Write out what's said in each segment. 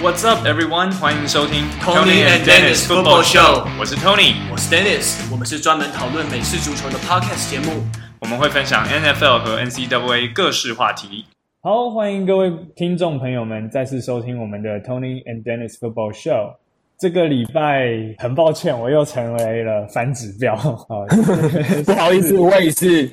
What's up, everyone？欢迎收听 Tony and Dennis Football Show。我是 Tony，我是 Dennis。我们是专门讨论美式足球的 Podcast 节目。我们会分享 NFL 和 NCAA 各式话题。好，欢迎各位听众朋友们再次收听我们的 Tony and Dennis Football Show。这个礼拜很抱歉，我又成为了反指标。好，不好意思，我也是。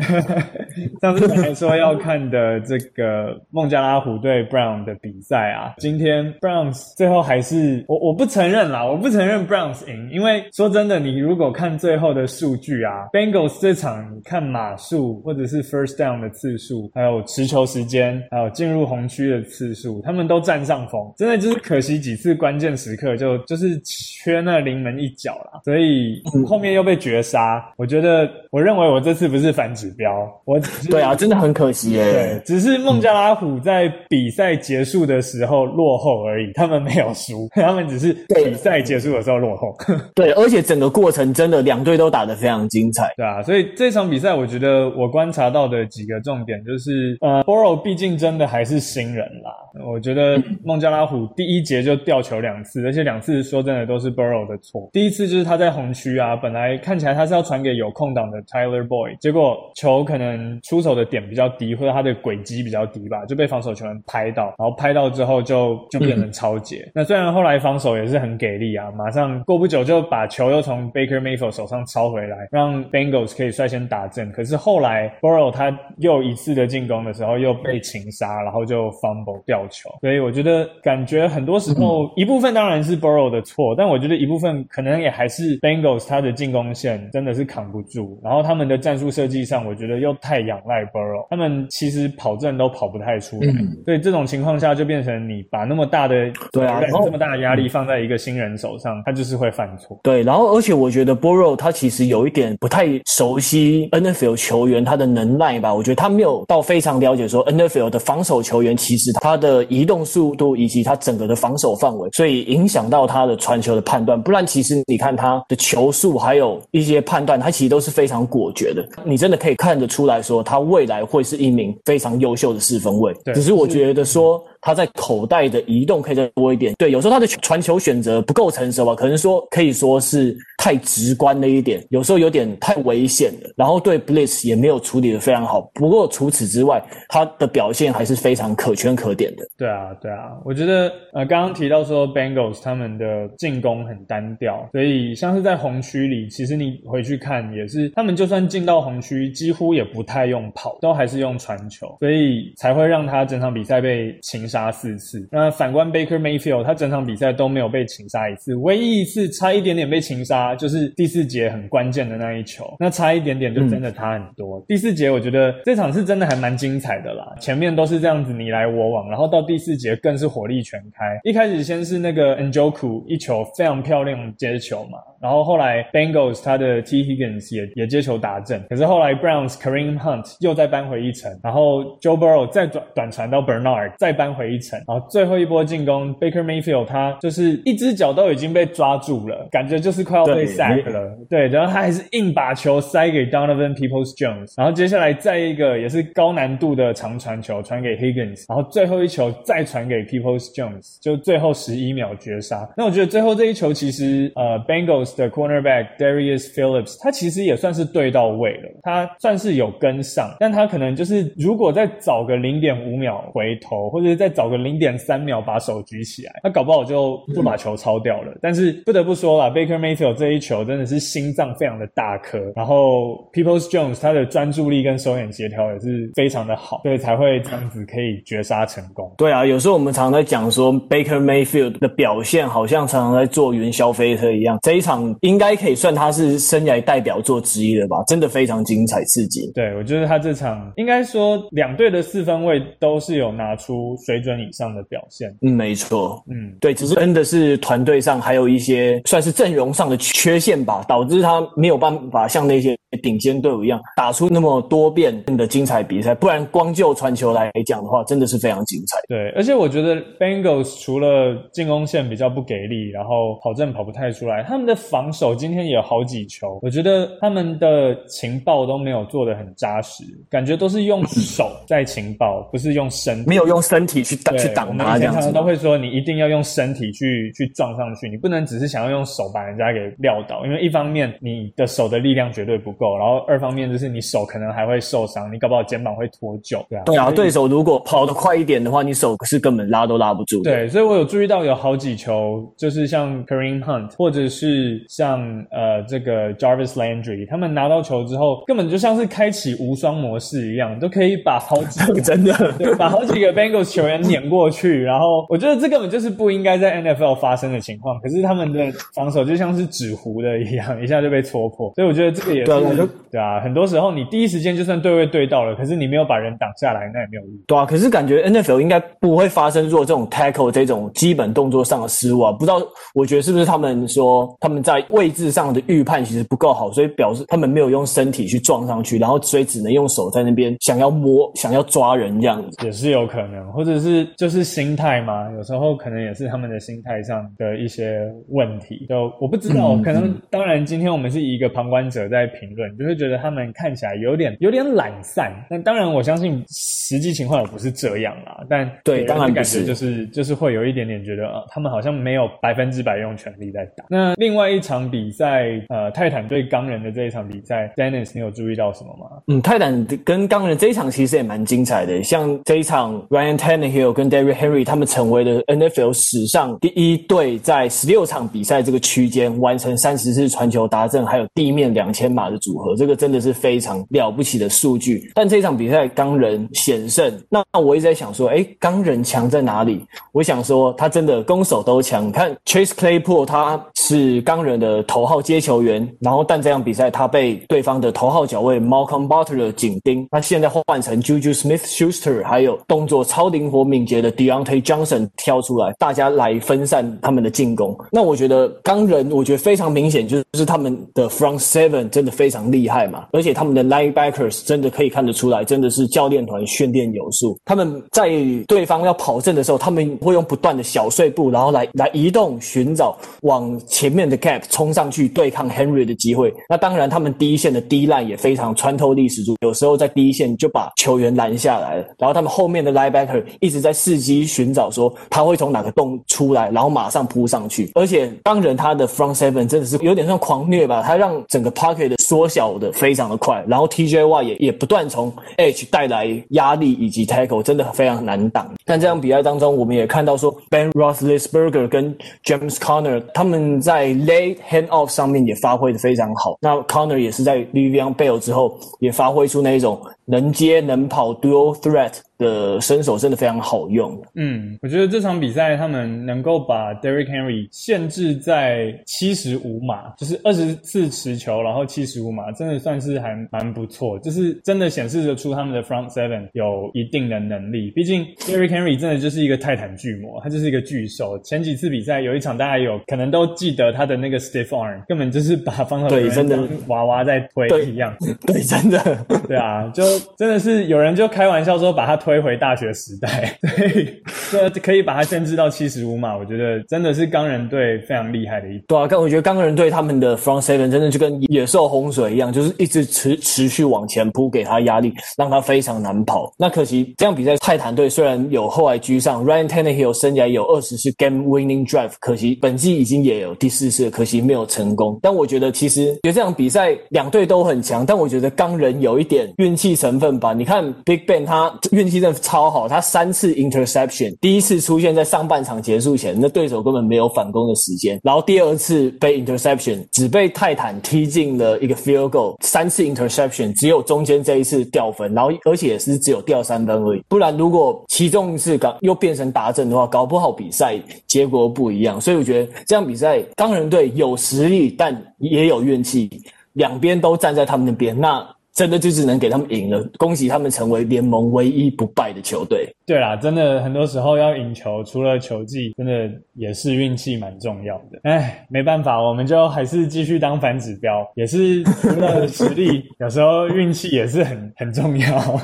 上次本来说要看的这个孟加拉虎对 Brown 的比赛啊，今天 Brown 最后还是我我不承认啦，我不承认 Brown 赢，因为说真的，你如果看最后的数据啊，Bengals 这场看码数或者是 First Down 的次数，还有持球时间，还有进入红区的次数，他们都占上风，真的就是可惜几次关键时刻就就是。缺那临门一脚啦，所以后面又被绝杀。我觉得，我认为我这次不是反指标。我对啊，真的很可惜耶。对，只是孟加拉虎在比赛结束的时候落后而已，他们没有输，他们只是比赛结束的时候落后。对，而且整个过程真的两队都打得非常精彩。对啊，所以这场比赛我觉得我观察到的几个重点就是，呃 borrow 毕竟真的还是新人啦。我觉得孟加拉虎第一节就掉球两次，而且两次说真的都是。borrow 的错。第一次就是他在红区啊，本来看起来他是要传给有空档的 Tyler Boyd，结果球可能出手的点比较低，或者他的轨迹比较低吧，就被防守球员拍到，然后拍到之后就就变成超截。嗯、那虽然后来防守也是很给力啊，马上过不久就把球又从 Baker Mayfield 手上抄回来，让 Bengals 可以率先打正。可是后来 Burrow 他又一次的进攻的时候又被擒杀，然后就 fumble 掉球。所以我觉得感觉很多时候一部分当然是 Burrow 的错，但。我觉得一部分可能也还是 Bengals 他的进攻线真的是扛不住，然后他们的战术设计上，我觉得又太仰赖 Burrow，他们其实跑阵都跑不太出来，嗯、所以这种情况下就变成你把那么大的对啊，这么大的压力放在一个新人手上，他就是会犯错。对，然后而且我觉得 Burrow 他其实有一点不太熟悉 NFL 球员他的能耐吧，我觉得他没有到非常了解说 NFL 的防守球员其实他的移动速度以及他整个的防守范围，所以影响到他的传球的。判断，不然其实你看他的球速，还有一些判断，他其实都是非常果决的。你真的可以看得出来说，他未来会是一名非常优秀的四分卫。只是我觉得说。他在口袋的移动可以再多一点，对，有时候他的传球选择不够成熟吧，可能说可以说是太直观了一点，有时候有点太危险了，然后对 Blitz 也没有处理的非常好。不过除此之外，他的表现还是非常可圈可点的。对啊，对啊，我觉得呃，刚刚提到说 Bengals 他们的进攻很单调，所以像是在红区里，其实你回去看也是，他们就算进到红区，几乎也不太用跑，都还是用传球，所以才会让他整场比赛被擒杀。四次，那反观 Baker Mayfield，他整场比赛都没有被擒杀一次，唯一一次差一点点被擒杀，就是第四节很关键的那一球，那差一点点就真的差很多。嗯、第四节我觉得这场是真的还蛮精彩的啦，前面都是这样子你来我往，然后到第四节更是火力全开。一开始先是那个 Njoku 一球非常漂亮接球嘛。然后后来，Bengals 他的 T Higgins 也也接球打正，可是后来 Browns Kareem Hunt 又再扳回一城，然后 Joe Burrow 再短短传到 Bernard 再扳回一城，然后最后一波进攻 Baker Mayfield 他就是一只脚都已经被抓住了，感觉就是快要被 sack 了，对，然后他还是硬把球塞给 Donovan Peoples Jones，然后接下来再一个也是高难度的长传球传给 Higgins，然后最后一球再传给 Peoples Jones，就最后十一秒绝杀。那我觉得最后这一球其实呃 Bengals 的 cornerback Darius Phillips，他其实也算是对到位了，他算是有跟上，但他可能就是如果再早个零点五秒回头，或者是再找个零点三秒把手举起来，他搞不好就就把球抄掉了。嗯、但是不得不说啦，Baker Mayfield 这一球真的是心脏非常的大颗，然后 Peoples Jones 他的专注力跟手眼协调也是非常的好，所以才会这样子可以绝杀成功。对啊，有时候我们常常在讲说 Baker Mayfield 的表现好像常常在坐云霄飞车一样，这一场。应该可以算他是生涯代表作之一了吧？真的非常精彩刺激。对，我觉得他这场应该说两队的四分卫都是有拿出水准以上的表现。嗯，没错。嗯，对，只是真的是团队上还有一些算是阵容上的缺陷吧，导致他没有办法像那些顶尖队伍一样打出那么多遍的精彩比赛。不然光就传球来讲的话，真的是非常精彩。对，而且我觉得 Bengals 除了进攻线比较不给力，然后跑阵跑不太出来，他们的防防守今天也有好几球，我觉得他们的情报都没有做的很扎实，感觉都是用手在情报，不是用身，没有用身体去挡去挡他这样子。都会说，你一定要用身体去去撞上去，你不能只是想要用手把人家给撂倒，因为一方面你的手的力量绝对不够，然后二方面就是你手可能还会受伤，你搞不好肩膀会脱臼，对啊。对啊，对手如果跑得快一点的话，你手是根本拉都拉不住。对，所以我有注意到有好几球，就是像 Kareem Hunt 或者是像呃这个 Jarvis Landry，他们拿到球之后，根本就像是开启无双模式一样，都可以把好几个 真的对，把好几个 Bengals 球员碾过去。然后我觉得这根本就是不应该在 NFL 发生的情况，可是他们的防守就像是纸糊的一样，一下就被戳破。所以我觉得这个也是对啊，对啊，很多时候你第一时间就算对位对到了，可是你没有把人挡下来，那也没有用。对啊，可是感觉 NFL 应该不会发生做这种 tackle 这种基本动作上的失误啊。不知道，我觉得是不是他们说他们在位置上的预判其实不够好，所以表示他们没有用身体去撞上去，然后所以只能用手在那边想要摸、想要抓人这样子，也是有可能，或者是就是心态嘛，有时候可能也是他们的心态上的一些问题。就我不知道，嗯、可能当然今天我们是以一个旁观者在评论，就会觉得他们看起来有点有点懒散。但当然我相信实际情况也不是这样啦。但对，当然感觉就是就是会有一点点觉得啊，他们好像没有百分之百用全力在打。那另外一场比赛，呃，泰坦对钢人的这一场比赛，Dennis，你有注意到什么吗？嗯，泰坦跟钢人这一场其实也蛮精彩的。像这一场，Ryan Hill 跟 Derrick Henry 他们成为了 NFL 史上第一队在十六场比赛这个区间完成三十次传球达阵，还有地面两千码的组合，这个真的是非常了不起的数据。但这场比赛钢人险胜，那我一直在想说，诶，钢人强在哪里？我想说，他真的攻守都强。看 Chase Claypool，他是钢人的头号接球员，然后但这场比赛他被对方的头号角卫 Malcolm Butler 紧盯，他现在换成 Juju Smith-Schuster，还有动作超灵活敏捷的 Diontae Johnson 跳出来，大家来分散他们的进攻。那我觉得钢人，我觉得非常明显，就是他们的 Front Seven 真的非常厉害嘛，而且他们的 Linebackers 真的可以看得出来，真的是教练团训练有素。他们在对方要跑阵的时候，他们会用不断的小碎步，然后来来移动，寻找往前面的 gap 冲上去对抗 Henry 的机会。那当然，他们第一线的 D line 也非常穿透力十足，有时候在第一线就把球员拦下来了。然后他们后面的 linebacker 一直在伺机寻找，说他会从哪个洞出来，然后马上扑上去。而且当人他的 front seven 真的是有点像狂虐吧，他让整个 pocket 的缩小的非常的快，然后 T J Y 也也不断从 edge 带来压力以及 tackle，真的非常难挡。但这场比赛当中，我们也看到说 Ben Roethlisberger 跟 James Conner 他们在 late hand off 上面也发挥的非常好。那 Conner 也是在 Le'Veon Bell 之后也发挥出那一种能接能跑 dual threat。的身手真的非常好用。嗯，我觉得这场比赛他们能够把 Derrick Henry 限制在七十五码，就是二十次持球，然后七十五码，真的算是还蛮不错。就是真的显示得出他们的 Front Seven 有一定的能力。毕竟 Derrick Henry 真的就是一个泰坦巨魔，他就是一个巨兽。前几次比赛有一场大家有可能都记得他的那个 Stiff Arm，根本就是把防守对真的娃娃在推一样。对，真的，对啊，就真的是有人就开玩笑说把他。推回大学时代，对这可以把他限制到七十五码。我觉得真的是钢人队非常厉害的一对啊，但我觉得钢人队他们的 front seven 真的就跟野兽洪水一样，就是一直持持续往前扑，给他压力，让他非常难跑。那可惜这样比赛，泰坦队虽然有后来居上，Ryan Tannehill 生涯有二十次 game winning drive，可惜本季已经也有第四次，可惜没有成功。但我觉得其实觉得这场比赛两队都很强，但我觉得钢人有一点运气成成分吧。你看 Big Ben 他运气。真的超好，他三次 interception，第一次出现在上半场结束前，那对手根本没有反攻的时间。然后第二次被 interception，只被泰坦踢进了一个 field goal。三次 interception，只有中间这一次掉分，然后而且是只有掉三分而已。不然如果其中一次搞又变成达阵的话，搞不好比赛结果不一样。所以我觉得这样比赛，钢人队有实力，但也有运气，两边都站在他们那边。那。真的就只能给他们赢了，恭喜他们成为联盟唯一不败的球队。对啦，真的很多时候要赢球，除了球技，真的也是运气蛮重要的。哎，没办法，我们就还是继续当反指标，也是除了实力，有时候运气也是很很重要。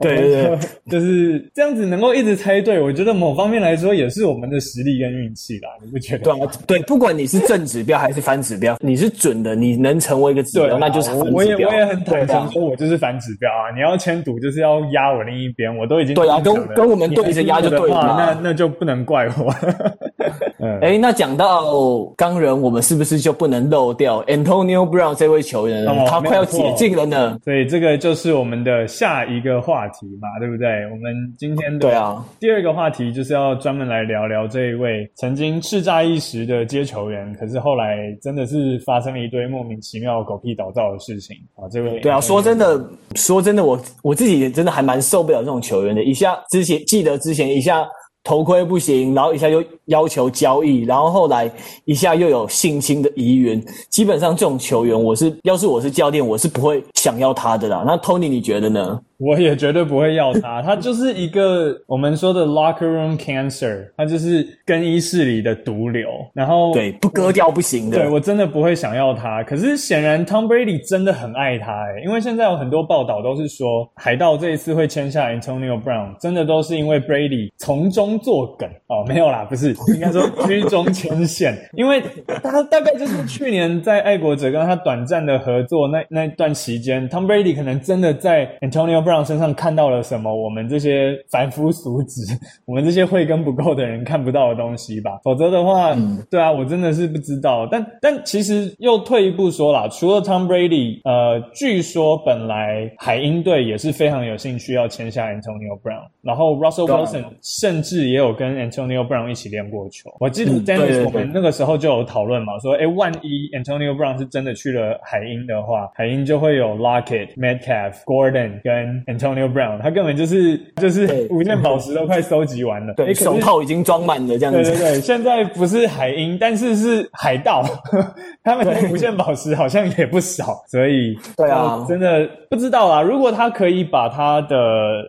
对对对，就是这样子能够一直猜对，我觉得某方面来说也是我们的实力跟运气啦，你不觉得？对啊，对，不管你是正指标还是反指标，你是准的，你能成为一个指标，那就是反指标。我也我也很坦诚说，我就是反指标啊！你要签赌就是要压我另一边，我都已经对啊，跟跟我们对着压就对了，那那就不能怪我。哎、欸，那讲到钢人，我们是不是就不能漏掉 Antonio Brown 这位球员？哦、他快要解禁了呢。所以这个就是我们的下一个话题嘛，对不对？我们今天的对啊，第二个话题就是要专门来聊聊这一位曾经叱咤一时的接球员，可是后来真的是发生了一堆莫名其妙狗屁倒灶的事情啊！这位对啊，说真的，说真的，我我自己真的还蛮受不了这种球员的。一下之前记得之前一下。头盔不行，然后一下又要求交易，然后后来一下又有性侵的疑云，基本上这种球员，我是要是我是教练，我是不会想要他的啦。那 Tony 你觉得呢？我也绝对不会要他，他就是一个我们说的 locker room cancer，他就是更衣室里的毒瘤。然后对，不割掉不行的。对，我真的不会想要他。可是显然 Tom Brady 真的很爱他诶，因为现在有很多报道都是说，海盗这一次会签下 Antonio Brown，真的都是因为 Brady 从中作梗哦，没有啦，不是，应该说居中牵线，因为他大概就是去年在爱国者跟他短暂的合作那那段期间，Tom Brady 可能真的在 Antonio。Brown 身上看到了什么？我们这些凡夫俗子，我们这些慧根不够的人看不到的东西吧？否则的话，嗯、对啊，我真的是不知道。但但其实又退一步说啦，除了 Tom Brady，呃，据说本来海鹰队也是非常有兴趣要签下 Antonio Brown，然后 Russell Wilson 甚至也有跟 Antonio Brown 一起练过球。我记得我们那个时候就有讨论嘛，说，哎，万一 Antonio Brown 是真的去了海鹰的话，海鹰就会有 Lockett、Metcalf、Gordon 跟 Antonio Brown，他根本就是就是无限宝石都快收集完了，对，手套已经装满了这样子。对对对，现在不是海鹰，但是是海盗，他们的无限宝石好像也不少，所以对啊，真的不知道啊。如果他可以把他的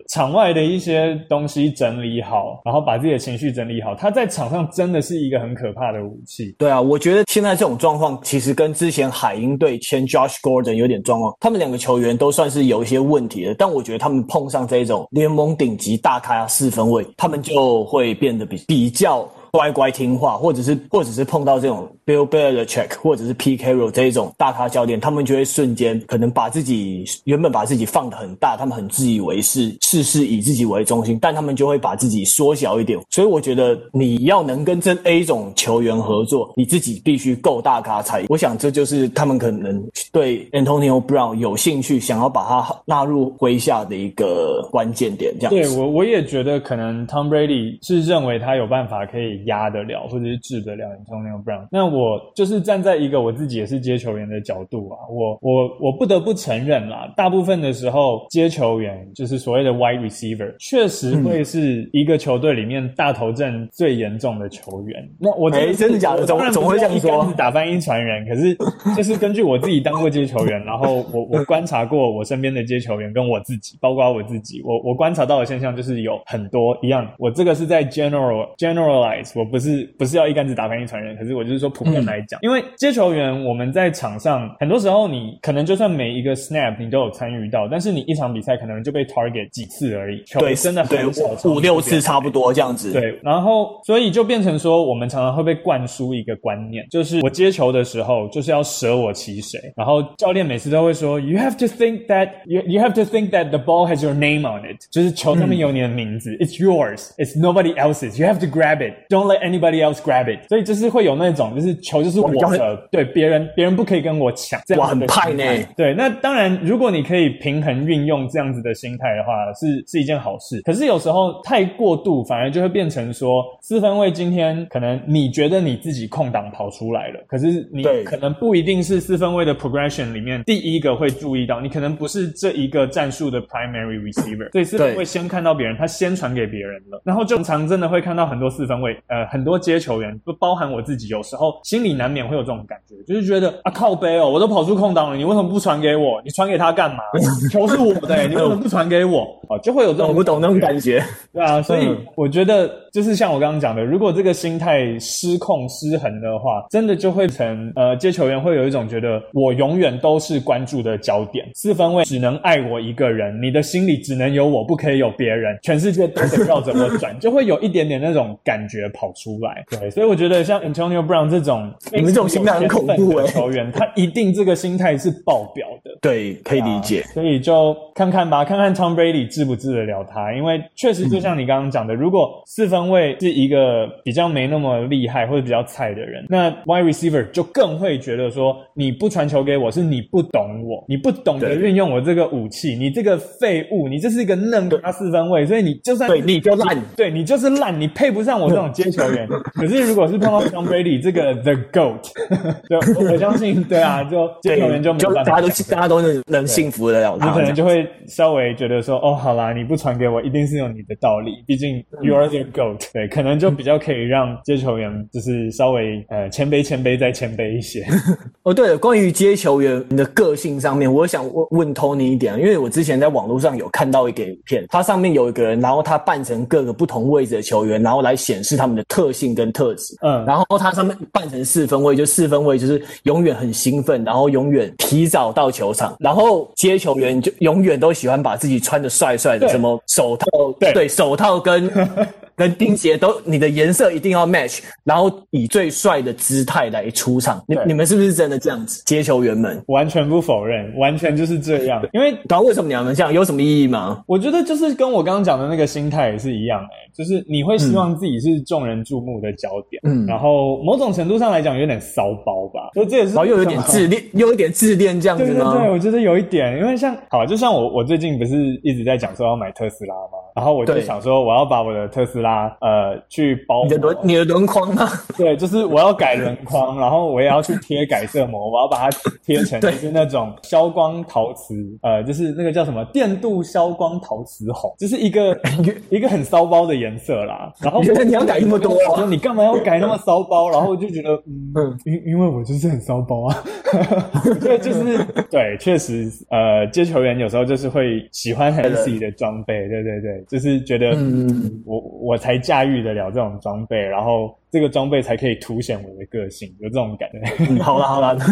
场外的一些东西整理好，然后把自己的情绪整理好，他在场上真的是一个很可怕的武器。对啊，我觉得现在这种状况其实跟之前海鹰队签 Josh Gordon 有点状况，他们两个球员都算是有一些问题的，但我我觉得他们。碰上这种联盟顶级大咖四分卫，他们就会变得比比较乖乖听话，或者是或者是碰到这种 Bill Belichick 或者是 P Carroll 这一种大咖教练，他们就会瞬间可能把自己原本把自己放得很大，他们很自以为是，事事以自己为中心，但他们就会把自己缩小一点。所以我觉得你要能跟这 A 种球员合作，你自己必须够大咖才。我想这就是他们可能对 Antonio Brown 有兴趣，想要把他纳入麾下的一个关键点。这样对我我也觉得可能 Tom Brady 是认为他有办法可以。压得了，或者是治得了 Antonio Brown。那我就是站在一个我自己也是接球员的角度啊，我我我不得不承认啦，大部分的时候接球员就是所谓的 wide receiver，确实会是一个球队里面大头阵最严重的球员。嗯、那我哎，真的假的？怎么怎么会这样说？打翻一船人，可是 就是根据我自己当过接球员，然后我我观察过我身边的接球员跟我自己，包括我自己，我我观察到的现象就是有很多一样。我这个是在 general generalize。我不是不是要一竿子打翻一船人，可是我就是说普遍来讲，嗯、因为接球员我们在场上很多时候，你可能就算每一个 snap 你都有参与到，但是你一场比赛可能就被 target 几次而已，球真的很少，五六次差不多这样子。对，然后所以就变成说，我们常常会被灌输一个观念，就是我接球的时候就是要舍我其谁，然后教练每次都会说，you have to think that you you have to think that the ball has your name on it，就是球上面有你的名字、嗯、，it's yours，it's nobody else's，you have to grab it。Don't let anybody else grab it，所以就是会有那种，就是球就是我的，对别人，别人不可以跟我抢，这样子的心态。哇，很派呢。对，那当然，如果你可以平衡运用这样子的心态的话，是是一件好事。可是有时候太过度，反而就会变成说，四分卫今天可能你觉得你自己空档跑出来了，可是你可能不一定是四分卫的 progression 里面第一个会注意到，你可能不是这一个战术的 primary receiver，所以四分卫先看到别人，他先传给别人了，然后就常真的会看到很多四分卫。呃很多接球员，不包含我自己，有时候心里难免会有这种感觉，就是觉得啊靠背哦，我都跑出空档了，你为什么不传给我？你传给他干嘛？球是我的，欸，你为什么不传给我？啊，就会有这种我不懂那种感觉。对啊，所以我觉得就是像我刚刚讲的，如果这个心态失控失衡的话，真的就会成呃接球员会有一种觉得我永远都是关注的焦点，四分位只能爱我一个人，你的心里只能有我，不可以有别人，全世界都得绕着我转，就会有一点点那种感觉跑出来。对，所以我觉得像 Antonio Brown 这种，你们这种心态很恐怖的，球员，他一定这个心态是爆表的。对，可以理解。所以就看看吧，看看 Tom Brady 治不治得了他，因为确实就像你刚刚讲的，如果四分卫是一个比较没那么厉害或者比较菜的人，那 Wide Receiver 就更会觉得说，你不传球给我是你不懂我，你不懂得运用我这个武器，你这个废物，你这是一个嫩咖四分卫，所以你就算对你就烂，对你就是烂，你配不上我这种接球员。可是如果是碰到 Tom Brady 这个 The Goat，就我，我相信，对啊，就接球员就没办法，大家都大家都能能幸福的了他，你可能就会稍微觉得说，哦，好啦，你不传给我，一定是有你的道理，毕竟 You are the Goat，对，可能就比较可以让接球员就是稍微呃谦卑谦卑再谦卑一些。哦，对了，关于接球员的个性上面，我想问问 Tony 一点，因为我之前在网络上有看到一个影片，它上面有一个人，然后他扮成各个不同位置的球员，然后来显示他们的特性跟特质。嗯，然后他上面扮成四分位，就四分位就是永远很兴奋，然后永远提早到球场，然后接球员就永远都喜欢把自己穿的帅帅的，什么手套，对，对手套跟。跟钉鞋都，你的颜色一定要 match，然后以最帅的姿态来出场。你你们是不是真的这样子？接球员们完全不否认，完全就是这样。因为，然后为什么你们这样？有什么意义吗？我觉得就是跟我刚刚讲的那个心态也是一样诶、欸，就是你会希望自己是众人注目的焦点。嗯，然后某种程度上来讲有点骚包吧，所以这也是。然后又有点自恋，又有点自恋这样子吗？对对对，我觉得有一点，因为像好，就像我我最近不是一直在讲说要买特斯拉吗？然后我就想说我要把我的特斯拉呃。去包你的轮你的轮框吗？对，就是我要改轮框，然后我也要去贴改色膜，我要把它贴成就是那种消光陶瓷，呃，就是那个叫什么电镀消光陶瓷红，就是一个 一个很骚包的颜色啦。然后觉得你要改那么多，我说你干嘛要改那么骚包？然后我就觉得，嗯，因因为我就是很骚包啊。对，就是对，确实，呃，接球员有时候就是会喜欢很自己的装备，对对对，就是觉得，嗯，我我才驾驭得了这种装备，然后这个装备才可以凸显我的个性，有这种感觉。嗯，好了好了。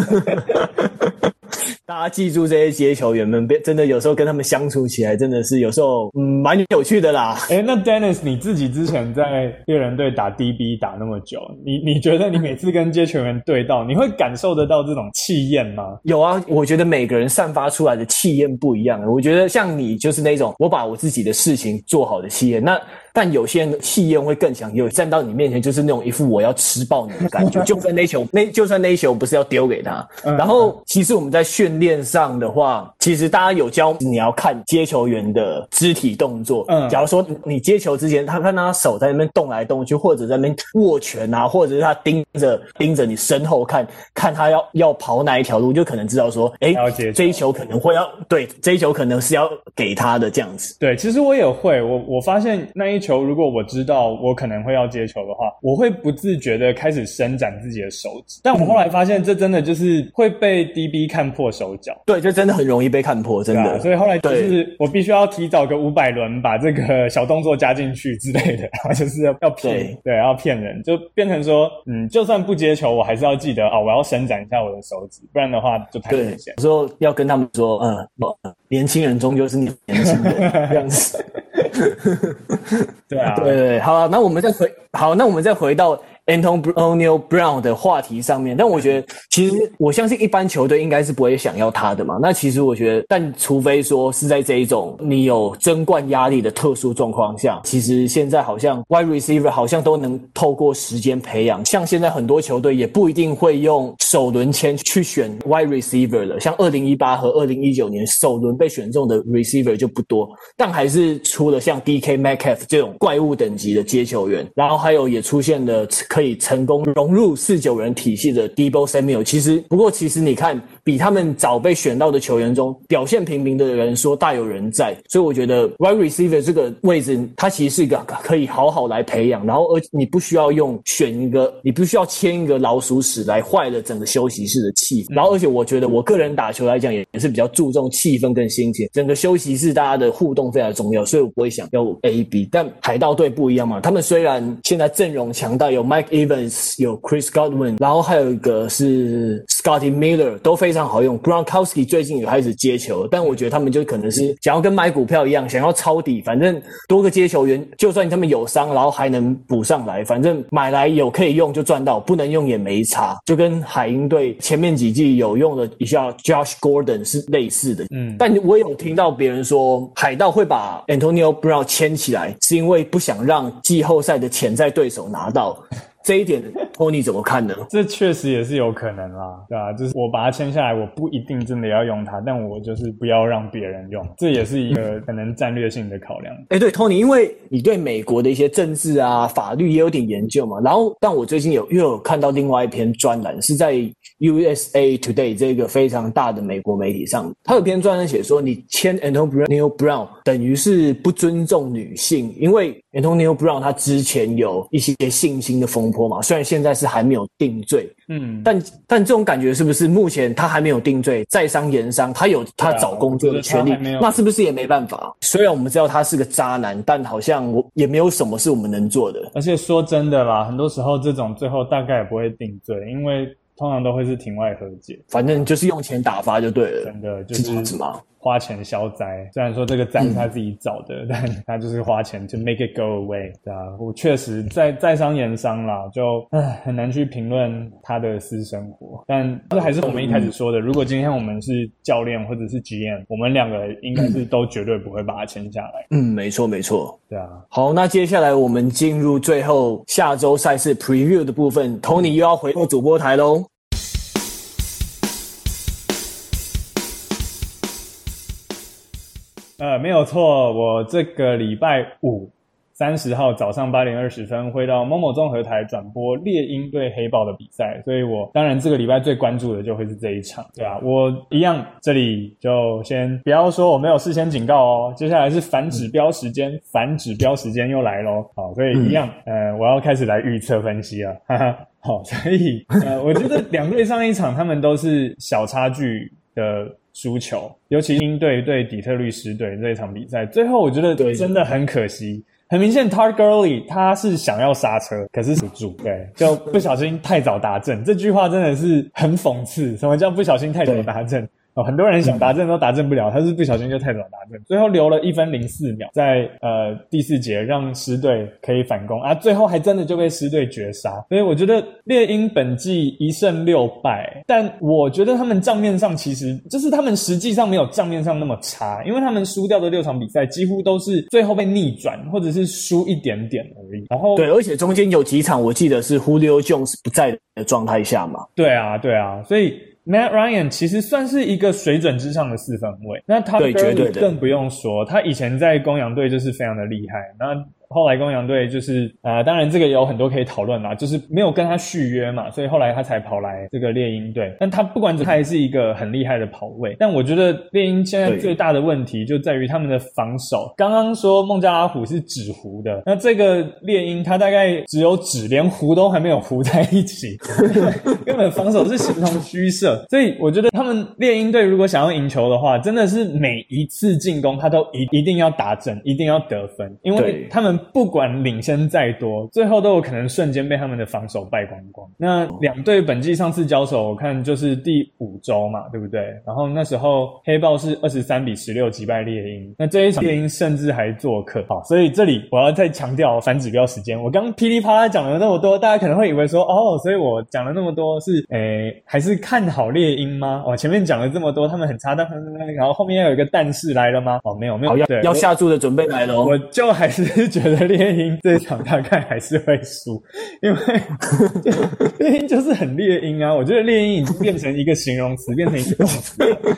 大家记住这些接球员们，别真的有时候跟他们相处起来，真的是有时候嗯蛮有趣的啦。诶那 Dennis 你自己之前在猎人队打 DB 打那么久，你你觉得你每次跟接球员对到，你会感受得到这种气焰吗？有啊，我觉得每个人散发出来的气焰不一样。我觉得像你就是那种我把我自己的事情做好的气焰，那但有些人的气焰会更强，有站到你面前就是那种一副我要吃爆你的感觉。就算那球那就算那一球不是要丢给他，然后其实我们在训。练上的话，其实大家有教你要看接球员的肢体动作。嗯，假如说你接球之前，他看他手在那边动来动去，或者在那边握拳啊，或者是他盯着盯着你身后看，看他要要跑哪一条路，就可能知道说，哎、欸，这一球可能会要对，这一球可能是要给他的这样子。对，其实我也会，我我发现那一球，如果我知道我可能会要接球的话，我会不自觉的开始伸展自己的手指。但我后来发现，这真的就是会被 DB 看破手。脚对，就真的很容易被看破，真的。啊、所以后来就是我必须要提早个五百轮把这个小动作加进去之类的，然 后就是要要骗，对，对，要骗人，就变成说，嗯，就算不接球，我还是要记得啊、哦，我要伸展一下我的手指，不然的话就太危险。有时候要跟他们说，嗯，年轻人终究是你年轻人 这样子。对啊，对对，好，那我们再回，好，那我们再回到。Antonio Brown 的话题上面，但我觉得其实我相信一般球队应该是不会想要他的嘛。那其实我觉得，但除非说是在这一种你有争冠压力的特殊状况下，其实现在好像 Wide Receiver 好像都能透过时间培养。像现在很多球队也不一定会用首轮签去选 Wide Receiver 了。像二零一八和二零一九年首轮被选中的 Receiver 就不多，但还是出了像 DK Metcalf 这种怪物等级的接球员，然后还有也出现了。可以成功融入四九人体系的 Debo Samuel。其实，不过其实你看，比他们早被选到的球员中表现平平的人说大有人在。所以我觉得 Wide Receiver 这个位置，它其实是一个可以好好来培养，然后而你不需要用选一个，你不需要签一个老鼠屎来坏了整个休息室的气氛。然后而且我觉得我个人打球来讲也也是比较注重气氛跟心情，整个休息室大家的互动非常重要，所以我不会想要 A B。但海盗队不一样嘛，他们虽然现在阵容强大，有 Mike Evans，有 Chris Godwin，然后还有一个是 Scotty Miller，都非常好用。Gronkowski 最近也开始接球，但我觉得他们就可能是想要跟买股票一样，想要抄底，反正多个接球员，就算他们有伤，然后还能补上来，反正买来有可以用就赚到，不能用也没差。就跟海鹰队前面几季有用的一下 Josh Gordon 是类似的。嗯，但我有听到别人说，海盗会把 Antonio Brown 签起来，是因为不想让季后赛的潜在对手拿到。这一点，Tony 怎么看呢？这确实也是有可能啦，对吧？就是我把它签下来，我不一定真的要用它，但我就是不要让别人用，这也是一个可能战略性的考量。哎，对，Tony，因为你对美国的一些政治啊、法律也有点研究嘛，然后，但我最近有又有看到另外一篇专栏，是在 USA Today 这个非常大的美国媒体上，他有篇专栏写说，你签 Antonio Brown 等于是不尊重女性，因为 Antonio Brown 他之前有一些性侵的风波。嘛，虽然现在是还没有定罪，嗯，但但这种感觉是不是目前他还没有定罪，在商言商，他有他找工作的权利，那是不是也没办法？虽然我们知道他是个渣男，但好像我也没有什么是我们能做的。而且说真的啦，很多时候这种最后大概也不会定罪，因为通常都会是庭外和解，反正就是用钱打发就对了，真的就是这样子吗？花钱消灾，虽然说这个灾是他自己找的，嗯、但他就是花钱 to make it go away，对啊，我确实在在商言商啦，就唉很难去评论他的私生活。但这还是我们一开始说的，如果今天我们是教练或者是 GM，我们两个应该是都绝对不会把他签下来。嗯，没错没错，对啊。好，那接下来我们进入最后下周赛事 preview 的部分，Tony 又要回到主播台喽。呃，没有错，我这个礼拜五三十号早上八点二十分会到某某综合台转播猎鹰对黑豹的比赛，所以我当然这个礼拜最关注的就会是这一场，对啊，我一样这里就先不要说我没有事先警告哦，接下来是反指标时间，嗯、反指标时间又来喽，好，所以一样，呃，我要开始来预测分析了，哈哈，好，所以呃，我觉得两队上一场他们都是小差距的。输球，尤其鹰队对底特律狮队这一场比赛，最后我觉得真的很可惜。很明显 Gurley 他是想要刹车，可是不住，对，就不小心太早打正。这句话真的是很讽刺。什么叫不小心太早达阵？哦，很多人想达阵都达阵不了，他是不小心就太早达阵，最后留了一分零四秒，在呃第四节让狮队可以反攻啊，最后还真的就被狮队绝杀。所以我觉得猎鹰本季一胜六败，但我觉得他们账面上其实就是他们实际上没有账面上那么差，因为他们输掉的六场比赛几乎都是最后被逆转或者是输一点点而已。然后对，而且中间有几场我记得是 Julio Jones 不在的状态下嘛。对啊，对啊，所以。Matt Ryan 其实算是一个水准之上的四分卫，那他更不用说，他以前在公羊队就是非常的厉害，那。后来公羊队就是啊、呃，当然这个有很多可以讨论啦，就是没有跟他续约嘛，所以后来他才跑来这个猎鹰队。但他不管怎么，他还是一个很厉害的跑位。但我觉得猎鹰现在最大的问题就在于他们的防守。刚刚说孟加拉虎是纸糊的，那这个猎鹰他大概只有纸，连糊都还没有糊在一起，根本防守是形同虚设。所以我觉得他们猎鹰队如果想要赢球的话，真的是每一次进攻他都一一定要打准，一定要得分，因为他们。不管领先再多，最后都有可能瞬间被他们的防守败光光。那两队本季上次交手，我看就是第五周嘛，对不对？然后那时候黑豹是二十三比十六击败猎鹰，那这一场猎鹰甚至还做客。好，所以这里我要再强调反指标时间。我刚噼里啪啦讲了那么多，大家可能会以为说，哦，所以我讲了那么多是，诶，还是看好猎鹰吗？哦，前面讲了这么多，他们很差，但然后后面要有一个但是来了吗？哦，没有，没有，要要下注的准备来了。我就还是觉得。得猎鹰这一场大概还是会输，因为 猎鹰就是很猎鹰啊。我觉得猎鹰已经变成一个形容词，变成一个动词，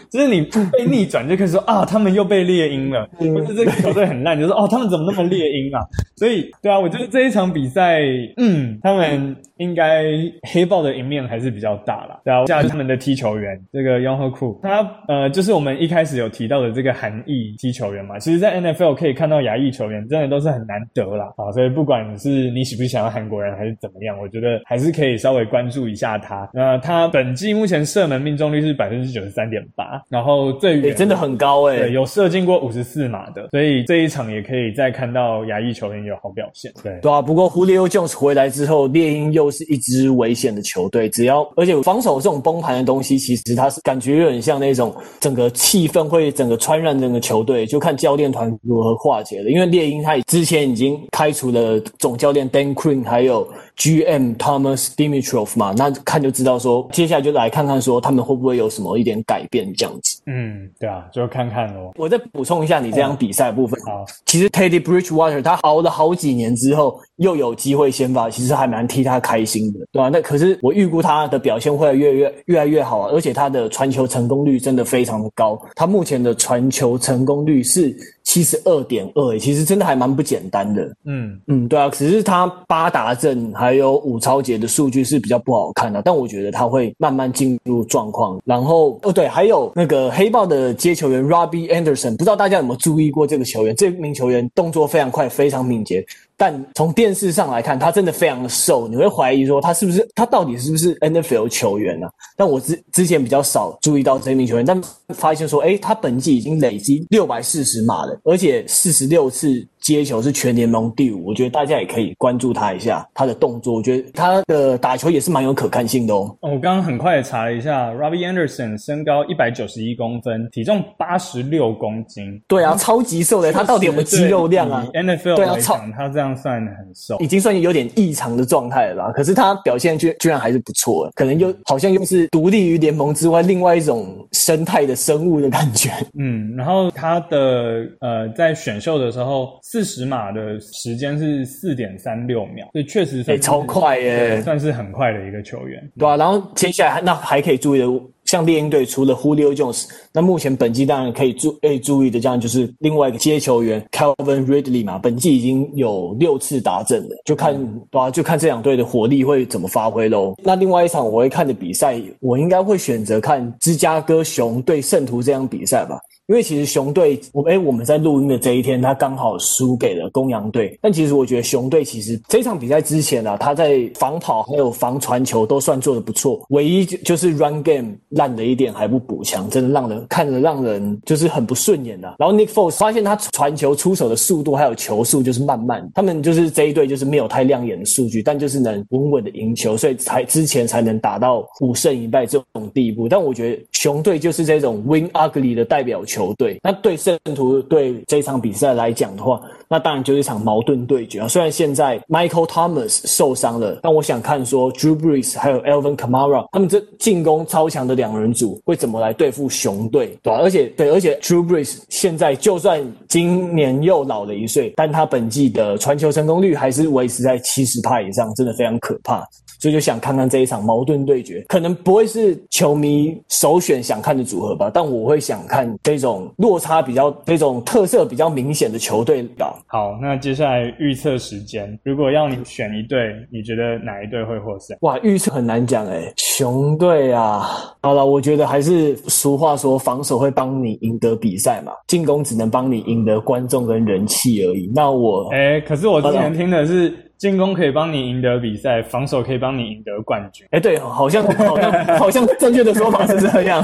就是你被逆转就可以说啊，他们又被猎鹰了，或者这个球队很烂，就是哦，他们怎么那么猎鹰啊？所以，对啊，我觉得这一场比赛，嗯，他们应该黑豹的赢面还是比较大啦。对啊，像他们的踢球员这个 y o n g h o k 他呃，就是我们一开始有提到的这个韩裔踢球员嘛。其实，在 NFL 可以看到亚裔球员，真的都是很难得啦。啊。所以不管是你喜不喜欢韩国人还是怎么样，我觉得还是可以稍微关注一下他。那他本季目前射门命中率是百分之九十三点八，然后最远、欸、真的很高哎、有射进过五十四码的，所以这一场也可以再看到亚裔球员有好表现。对，对啊。不过 Julio Jones 回来之后，猎鹰又是一支危险的球队，只要而且防守这种崩盘的东西，其实他是感觉有点像那种整个气氛会整个传染整个球队，就看教练团如何化解了。因为猎鹰他之前已经开除了总教练 Dan Quinn，还有 GM Thomas Dimitroff 嘛，那看就知道说，接下来就来看看说他们会不会有什么一点改变这样子。嗯，对啊，就看看咯。我再补充一下你这场比赛的部分。好，其实 Teddy Bridgewater 他熬了好几年之后又有机会先发，其实还蛮替他开心的，对吧？那可是我预估他的表现会越越越来越好啊，而且他的传球成功率真的非常的高，他目前的传球成功率是。七十二点二，其实真的还蛮不简单的。嗯嗯，对啊，只是他八达阵还还有五抄截的数据是比较不好看的，但我觉得他会慢慢进入状况。然后哦，对，还有那个黑豹的接球员 Robbie Anderson，不知道大家有没有注意过这个球员？这名球员动作非常快，非常敏捷。但从电视上来看，他真的非常的瘦，你会怀疑说他是不是他到底是不是 NFL 球员呢、啊？但我之之前比较少注意到这名球员，但发现说，诶，他本季已经累积六百四十码了，而且四十六次。接球是全联盟第五，我觉得大家也可以关注他一下他的动作，我觉得他的打球也是蛮有可看性的哦。哦我刚刚很快的查了一下，Robbie Anderson 身高一百九十一公分，体重八十六公斤。对啊，超级瘦的，他到底有没有肌肉量啊？NFL 对啊，超他这样算很瘦，已经算有点异常的状态了吧？可是他表现居居然还是不错，可能又好像又是独立于联盟之外另外一种生态的生物的感觉。嗯，然后他的呃在选秀的时候。四十码的时间是四点三六秒，所以确实超快耶，算是很快的一个球员，对啊，然后接下来那还可以注意的，像猎鹰队除了 Julio Jones，那目前本季当然可以注可以注意的，这样就是另外一个接球员 Calvin Ridley 嘛，本季已经有六次达阵了，就看、嗯、对啊，就看这两队的火力会怎么发挥喽。那另外一场我会看的比赛，我应该会选择看芝加哥熊对圣徒这场比赛吧。因为其实熊队，我诶我们在录音的这一天，他刚好输给了公羊队。但其实我觉得熊队其实这场比赛之前啊，他在防跑还有防传球都算做的不错，唯一就是 run game 烂的一点还不补强，真的让人看着让人就是很不顺眼的、啊。然后 Nick Foles 发现他传球出手的速度还有球速就是慢慢，他们就是这一队就是没有太亮眼的数据，但就是能稳稳的赢球，所以才之前才能打到五胜一败这种地步。但我觉得熊队就是这种 win ugly 的代表球。球队，那对圣徒对这场比赛来讲的话，那当然就是一场矛盾对决啊。虽然现在 Michael Thomas 受伤了，但我想看说 Drew Brees 还有 Alvin Kamara 他们这进攻超强的两人组会怎么来对付熊队，对吧？而且对，而且 Drew Brees 现在就算今年又老了一岁，但他本季的传球成功率还是维持在七十趴以上，真的非常可怕。所以就想看看这一场矛盾对决，可能不会是球迷首选想看的组合吧，但我会想看这种落差比较、这种特色比较明显的球队吧。好，那接下来预测时间，如果要你选一队，你觉得哪一队会获胜？哇，预测很难讲诶，熊队啊。好了，我觉得还是俗话说，防守会帮你赢得比赛嘛，进攻只能帮你赢得观众跟人气而已。那我，哎、欸、可是我之前听的是。进攻可以帮你赢得比赛，防守可以帮你赢得冠军。哎，对，好像好像 好像正确的说法是这样。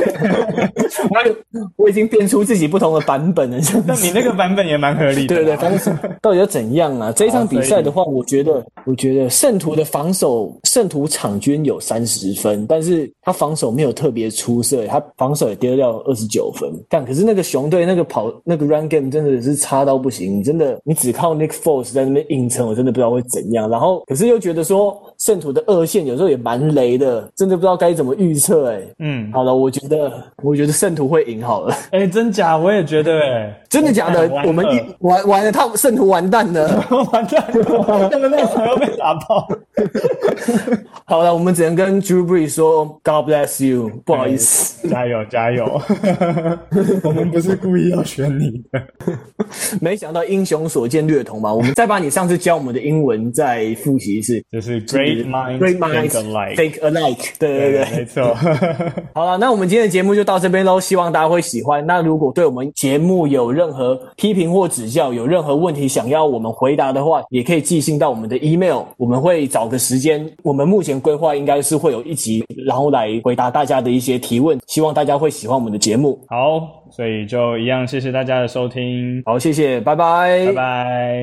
我 我已经变出自己不同的版本了。那你那个版本也蛮合理的。对对，防守到底要怎样啊？这一场比赛的话，我觉得我觉得圣徒的防守，圣徒场均有三十分，但是他防守没有特别出色，他防守也跌掉二十九分。但可是那个熊队那个跑那个 run game 真的是差到不行，你真的你只靠 Nick Force 在那边硬撑，我真的不知道会怎样。然后可是又觉得说圣徒的二线有时候也蛮雷的，真的不知道该怎么预测哎。嗯，好了，我觉得我觉得圣徒会赢好了。哎、欸，真假？我也觉得哎、欸，真的假的？我们一玩完了，他圣徒完蛋了，完蛋了，他们那场要被打爆。好了，我们只能跟 Drew Brees 说 God bless you，不好意思，加油加油。我们不是故意要选你的，没想到英雄所见略同嘛。我们再把你上次教我们的英文再复习一次，就是 Great minds Great minds think alike。Think alike 对对对，没错。好了，那我们今天的节目就到这边喽，希望大家会喜欢。那如果对我们节目有任何批评或指教，有任何问题想要我们回答的话，也可以寄信到我们的 email，我们会找个时间。我们目前规划应该是会有一集，然后来回答大家的一些提问，希望大家会喜欢我们的节目。好，所以就一样，谢谢大家的收听。好，谢谢，拜拜，拜拜。